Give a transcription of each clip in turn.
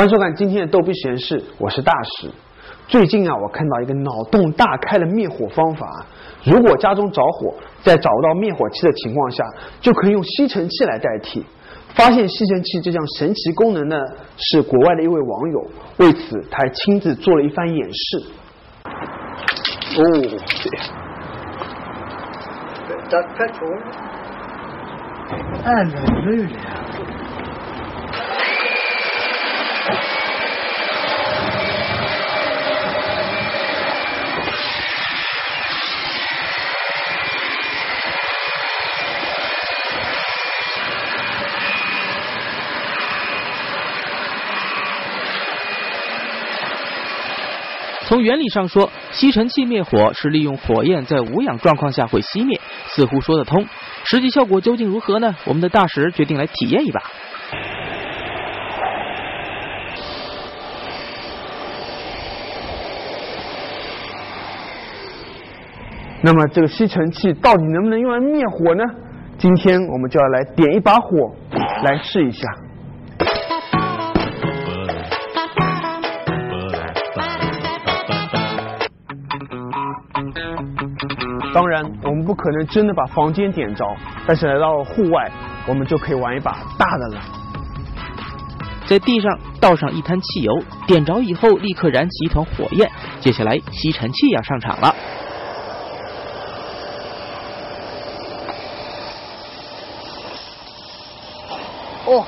欢迎收看今天的逗比实验室，我是大使。最近啊，我看到一个脑洞大开的灭火方法。如果家中着火，在找不到灭火器的情况下，就可以用吸尘器来代替。发现吸尘器这项神奇功能呢，是国外的一位网友，为此他还亲自做了一番演示。哦，打开窗，哎，没有了。从原理上说，吸尘器灭火是利用火焰在无氧状况下会熄灭，似乎说得通。实际效果究竟如何呢？我们的大使决定来体验一把。那么这个吸尘器到底能不能用来灭火呢？今天我们就要来点一把火，来试一下。当然，我们不可能真的把房间点着，但是来到了户外，我们就可以玩一把大的了。在地上倒上一滩汽油，点着以后立刻燃起一团火焰。接下来吸尘器要上场了。哦，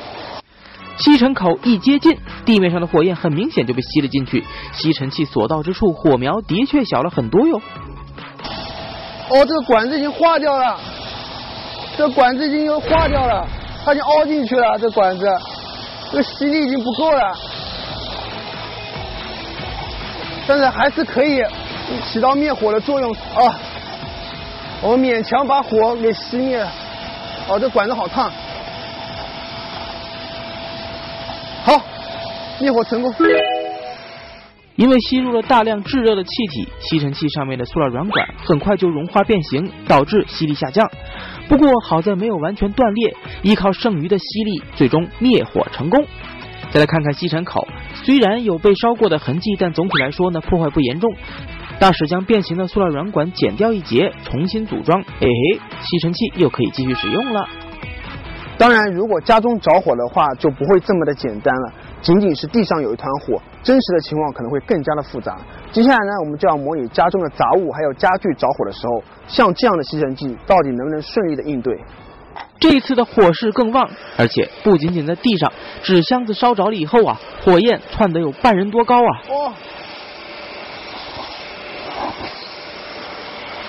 吸尘口一接近，地面上的火焰很明显就被吸了进去。吸尘器所到之处，火苗的确小了很多哟。哦，这个管子已经化掉了，这管子已经又化掉了，它已经凹进去了。这管子，这个吸力已经不够了，但是还是可以起到灭火的作用啊。我勉强把火给熄灭。哦，这管子好烫。灭火成功。因为吸入了大量炙热的气体，吸尘器上面的塑料软管很快就融化变形，导致吸力下降。不过好在没有完全断裂，依靠剩余的吸力，最终灭火成功。再来看看吸尘口，虽然有被烧过的痕迹，但总体来说呢，破坏不严重。大使将变形的塑料软管剪掉一截，重新组装，哎嘿，吸尘器又可以继续使用了。当然，如果家中着火的话，就不会这么的简单了。仅仅是地上有一团火，真实的情况可能会更加的复杂。接下来呢，我们就要模拟家中的杂物还有家具着火的时候，像这样的吸尘器到底能不能顺利的应对？这一次的火势更旺，而且不仅仅在地上，纸箱子烧着了以后啊，火焰窜得有半人多高啊！哦，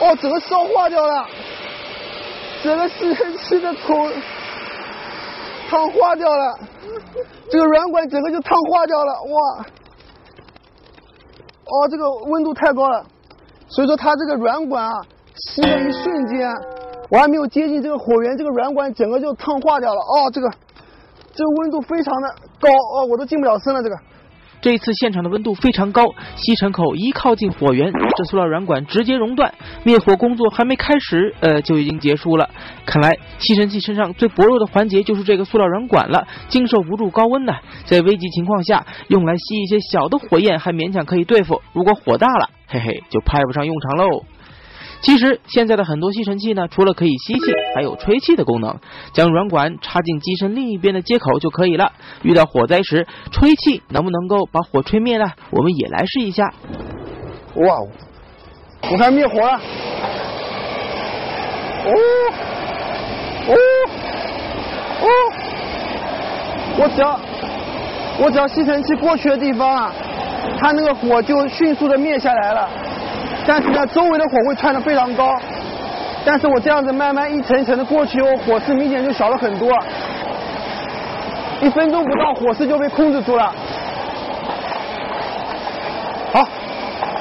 哦，整个烧化掉了，整个吸尘器的头烫化掉了。这个软管整个就烫化掉了，哇！哦，这个温度太高了，所以说它这个软管啊，吸的一瞬间，我还没有接近这个火源，这个软管整个就烫化掉了。哦，这个这个温度非常的高，哦，我都进不了身了，这个。这一次现场的温度非常高，吸尘口一靠近火源，这塑料软管直接熔断，灭火工作还没开始，呃就已经结束了。看来吸尘器身上最薄弱的环节就是这个塑料软管了，经受不住高温呢。在危急情况下，用来吸一些小的火焰还勉强可以对付，如果火大了，嘿嘿，就派不上用场喽。其实现在的很多吸尘器呢，除了可以吸气，还有吹气的功能。将软管插进机身另一边的接口就可以了。遇到火灾时，吹气能不能够把火吹灭呢？我们也来试一下。哇哦，我看灭火了。哦，哦，哦，我只要我只要吸尘器过去的地方啊，它那个火就迅速的灭下来了。但是呢，周围的火会窜得非常高，但是我这样子慢慢一层一层的过去后，火势明显就小了很多，一分钟不到，火势就被控制住了。好，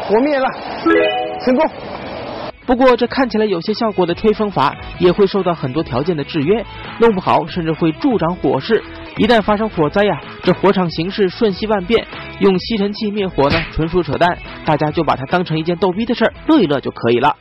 火灭了，成功。不过这看起来有些效果的吹风法，也会受到很多条件的制约，弄不好甚至会助长火势。一旦发生火灾呀，这火场形势瞬息万变，用吸尘器灭火呢，纯属扯淡。大家就把它当成一件逗逼的事儿，乐一乐就可以了。